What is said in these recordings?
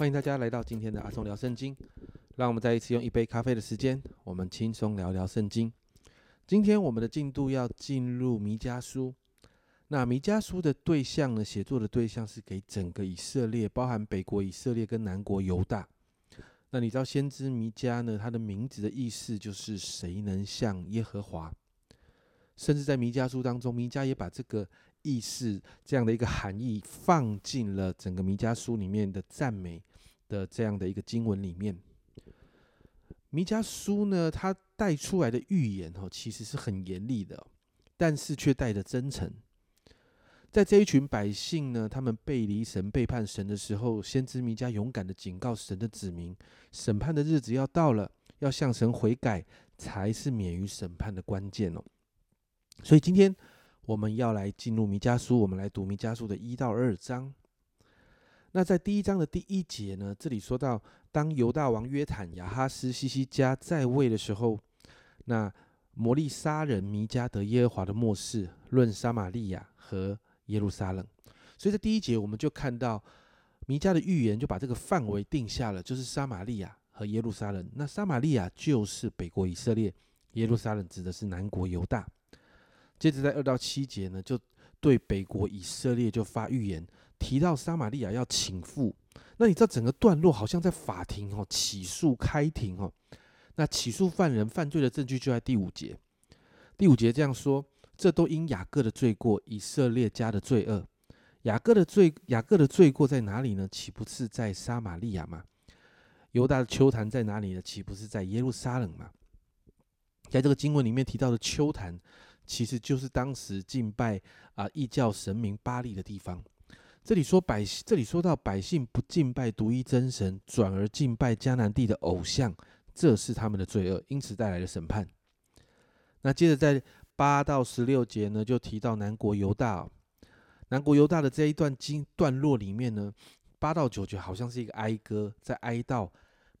欢迎大家来到今天的阿松聊圣经。让我们再一次用一杯咖啡的时间，我们轻松聊聊圣经。今天我们的进度要进入弥迦书。那弥迦书的对象呢？写作的对象是给整个以色列，包含北国以色列跟南国犹大。那你知道先知弥迦呢？他的名字的意思就是谁能像耶和华？甚至在弥迦书当中，弥迦也把这个意思这样的一个含义放进了整个弥迦书里面的赞美的这样的一个经文里面。弥迦书呢，它带出来的预言哦，其实是很严厉的，但是却带着真诚。在这一群百姓呢，他们背离神、背叛神的时候，先知弥迦勇敢的警告神的子民：审判的日子要到了，要向神悔改，才是免于审判的关键哦。所以今天我们要来进入弥迦书，我们来读弥迦书的一到二章。那在第一章的第一节呢，这里说到。当犹大王约坦、亚哈斯、西西加在位的时候，那摩利沙人弥迦得耶和华的末世，论撒玛利亚和耶路撒冷。所以在第一节我们就看到弥迦的预言，就把这个范围定下了，就是撒玛利亚和耶路撒冷。那撒玛利亚就是北国以色列，耶路撒冷指的是南国犹大。接着在二到七节呢，就对北国以色列就发预言，提到撒玛利亚要请复。那你知道整个段落好像在法庭哦，起诉开庭哦，那起诉犯人犯罪的证据就在第五节。第五节这样说：这都因雅各的罪过，以色列家的罪恶。雅各的罪，雅各的罪过在哪里呢？岂不是在撒玛利亚吗？犹大的秋坛在哪里呢？岂不是在耶路撒冷吗？在这个经文里面提到的秋坛，其实就是当时敬拜啊异教神明巴利的地方。这里说百姓，这里说到百姓不敬拜独一真神，转而敬拜迦南地的偶像，这是他们的罪恶，因此带来的审判。那接着在八到十六节呢，就提到南国犹大，南国犹大的这一段经段落里面呢，八到九节好像是一个哀歌，在哀悼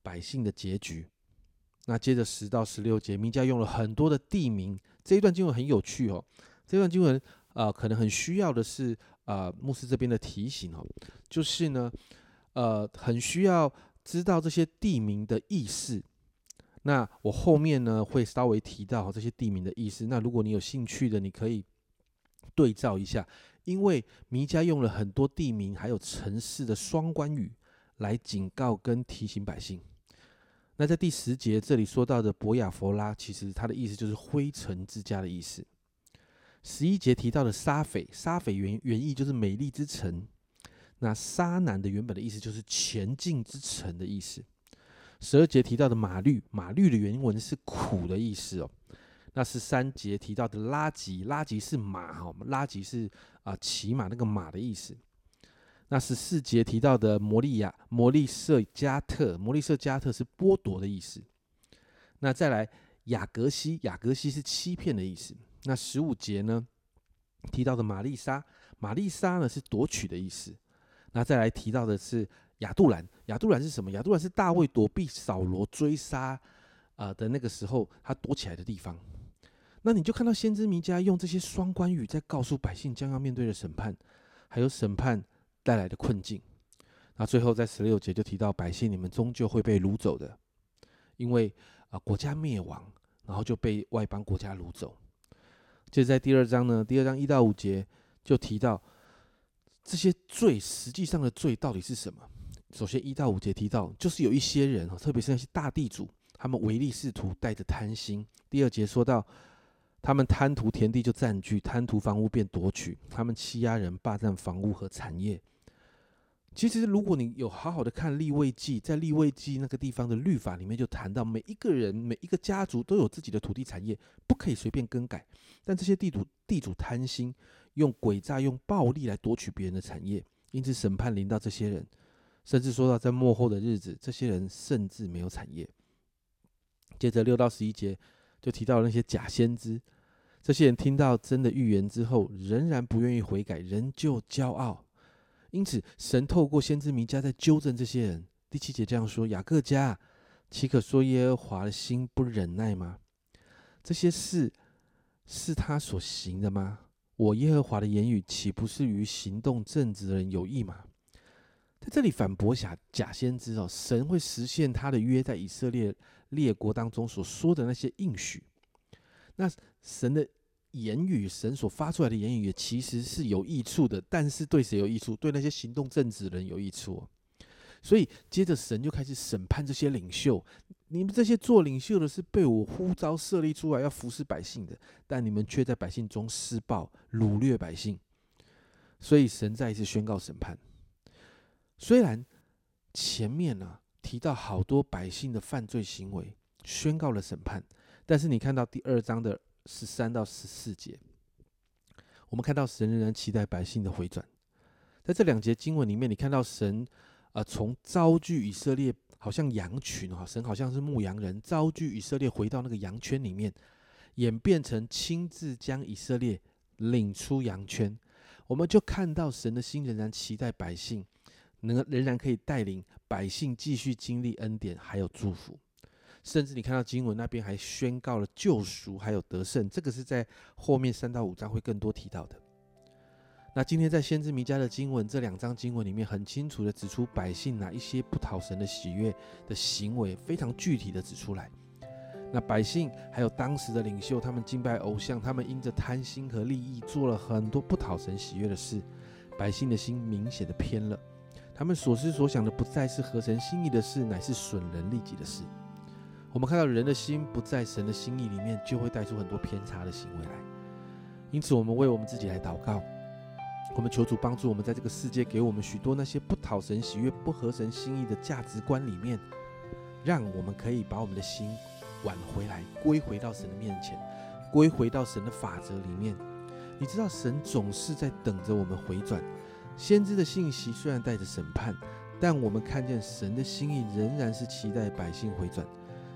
百姓的结局。那接着十到十六节，名家用了很多的地名，这一段经文很有趣哦。这段经文呃，可能很需要的是。呃，牧师这边的提醒哦，就是呢，呃，很需要知道这些地名的意思。那我后面呢会稍微提到这些地名的意思。那如果你有兴趣的，你可以对照一下，因为弥迦用了很多地名还有城市的双关语来警告跟提醒百姓。那在第十节这里说到的博雅佛拉，其实它的意思就是灰尘之家的意思。十一节提到的沙斐，沙斐原原意就是美丽之城。那沙南的原本的意思就是前进之城的意思。十二节提到的马律，马律的原文是苦的意思哦。那十三节提到的拉吉，拉吉是马哈，拉吉是啊骑马那个马的意思。那十四节提到的摩利亚，摩利瑟加特，摩利瑟加特是剥夺的意思。那再来雅各西，雅各西是欺骗的意思。那十五节呢提到的玛丽莎，玛丽莎呢是夺取的意思。那再来提到的是亚杜兰，亚杜兰是什么？亚杜兰是大卫躲避扫罗追杀啊的那个时候他躲起来的地方。那你就看到先知弥迦用这些双关语在告诉百姓将要面对的审判，还有审判带来的困境。那最后在十六节就提到百姓你们终究会被掳走的，因为啊国家灭亡，然后就被外邦国家掳走。就在第二章呢，第二章一到五节就提到这些罪，实际上的罪到底是什么？首先一到五节提到，就是有一些人啊，特别是那些大地主，他们唯利是图，带着贪心。第二节说到，他们贪图田地就占据，贪图房屋便夺取，他们欺压人，霸占房屋和产业。其实，如果你有好好的看立位记，在立位记那个地方的律法里面，就谈到每一个人、每一个家族都有自己的土地产业，不可以随便更改。但这些地主地主贪心，用诡诈、用暴力来夺取别人的产业，因此审判临到这些人，甚至说到在末后的日子，这些人甚至没有产业。接着六到十一节就提到了那些假先知，这些人听到真的预言之后，仍然不愿意悔改，仍旧骄傲。因此，神透过先知弥迦在纠正这些人。第七节这样说：“雅各家，岂可说耶和华的心不忍耐吗？这些事是他所行的吗？我耶和华的言语岂不是与行动正直的人有益吗？”在这里反驳假假先知哦，神会实现他的约在以色列列国当中所说的那些应许。那神的言语，神所发出来的言语也，其实是有益处的，但是对谁有益处？对那些行动正直的人有益处。所以接着神就开始审判这些领袖，你们这些做领袖的是被我呼召设立出来要服侍百姓的，但你们却在百姓中施暴掳掠百姓。所以神再一次宣告审判。虽然前面呢提到好多百姓的犯罪行为，宣告了审判，但是你看到第二章的十三到十四节，我们看到神仍然期待百姓的回转。在这两节经文里面，你看到神啊从招聚以色列，好像羊群哈，神好像是牧羊人，招聚以色列回到那个羊圈里面，演变成亲自将以色列领出羊圈。我们就看到神的心仍然期待百姓能仍然可以带领百姓继续经历恩典，还有祝福。甚至你看到经文那边还宣告了救赎，还有得胜。这个是在后面三到五章会更多提到的。那今天在先知弥迦的经文这两章经文里面，很清楚的指出百姓哪一些不讨神的喜悦的行为，非常具体的指出来。那百姓还有当时的领袖，他们敬拜偶像，他们因着贪心和利益，做了很多不讨神喜悦的事。百姓的心明显的偏了，他们所思所想的不再是合神心意的事，乃是损人利己的事。我们看到人的心不在神的心意里面，就会带出很多偏差的行为来。因此，我们为我们自己来祷告，我们求主帮助我们，在这个世界给我们许多那些不讨神喜悦、不合神心意的价值观里面，让我们可以把我们的心。挽回来，归回到神的面前，归回到神的法则里面。你知道，神总是在等着我们回转。先知的信息虽然带着审判，但我们看见神的心意仍然是期待百姓回转。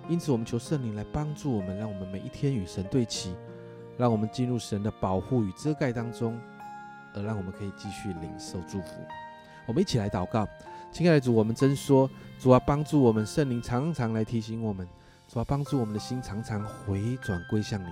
因此，我们求圣灵来帮助我们，让我们每一天与神对齐，让我们进入神的保护与遮盖当中，而让我们可以继续领受祝福。我们一起来祷告，亲爱的主，我们真说，主啊，帮助我们，圣灵常常来提醒我们。主啊，帮助我们的心常常回转归向你。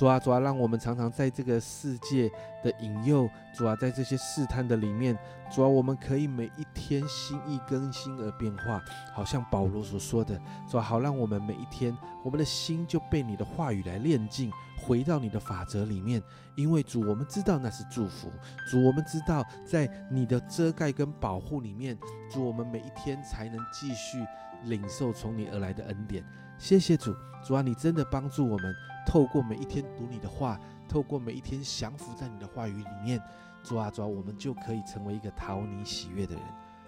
主啊，主啊，让我们常常在这个世界的引诱，主啊，在这些试探的里面，主啊，我们可以每一天心意更新而变化，好像保罗所说的，主啊，好让我们每一天，我们的心就被你的话语来炼净，回到你的法则里面。因为主，我们知道那是祝福。主，我们知道在你的遮盖跟保护里面，主，我们每一天才能继续领受从你而来的恩典。谢谢主，主啊，你真的帮助我们，透过每一天读你的话，透过每一天降服在你的话语里面，主啊，主，我们就可以成为一个讨你喜悦的人。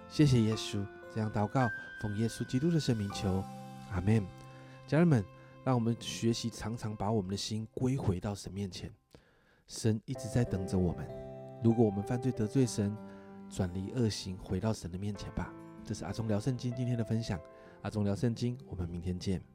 谢谢耶稣，这样祷告，奉耶稣基督的圣名求，阿门。家人们，让我们学习常常把我们的心归回到神面前，神一直在等着我们。如果我们犯罪得罪神，转离恶行，回到神的面前吧。这是阿忠聊圣经今天的分享。阿忠聊圣经，我们明天见。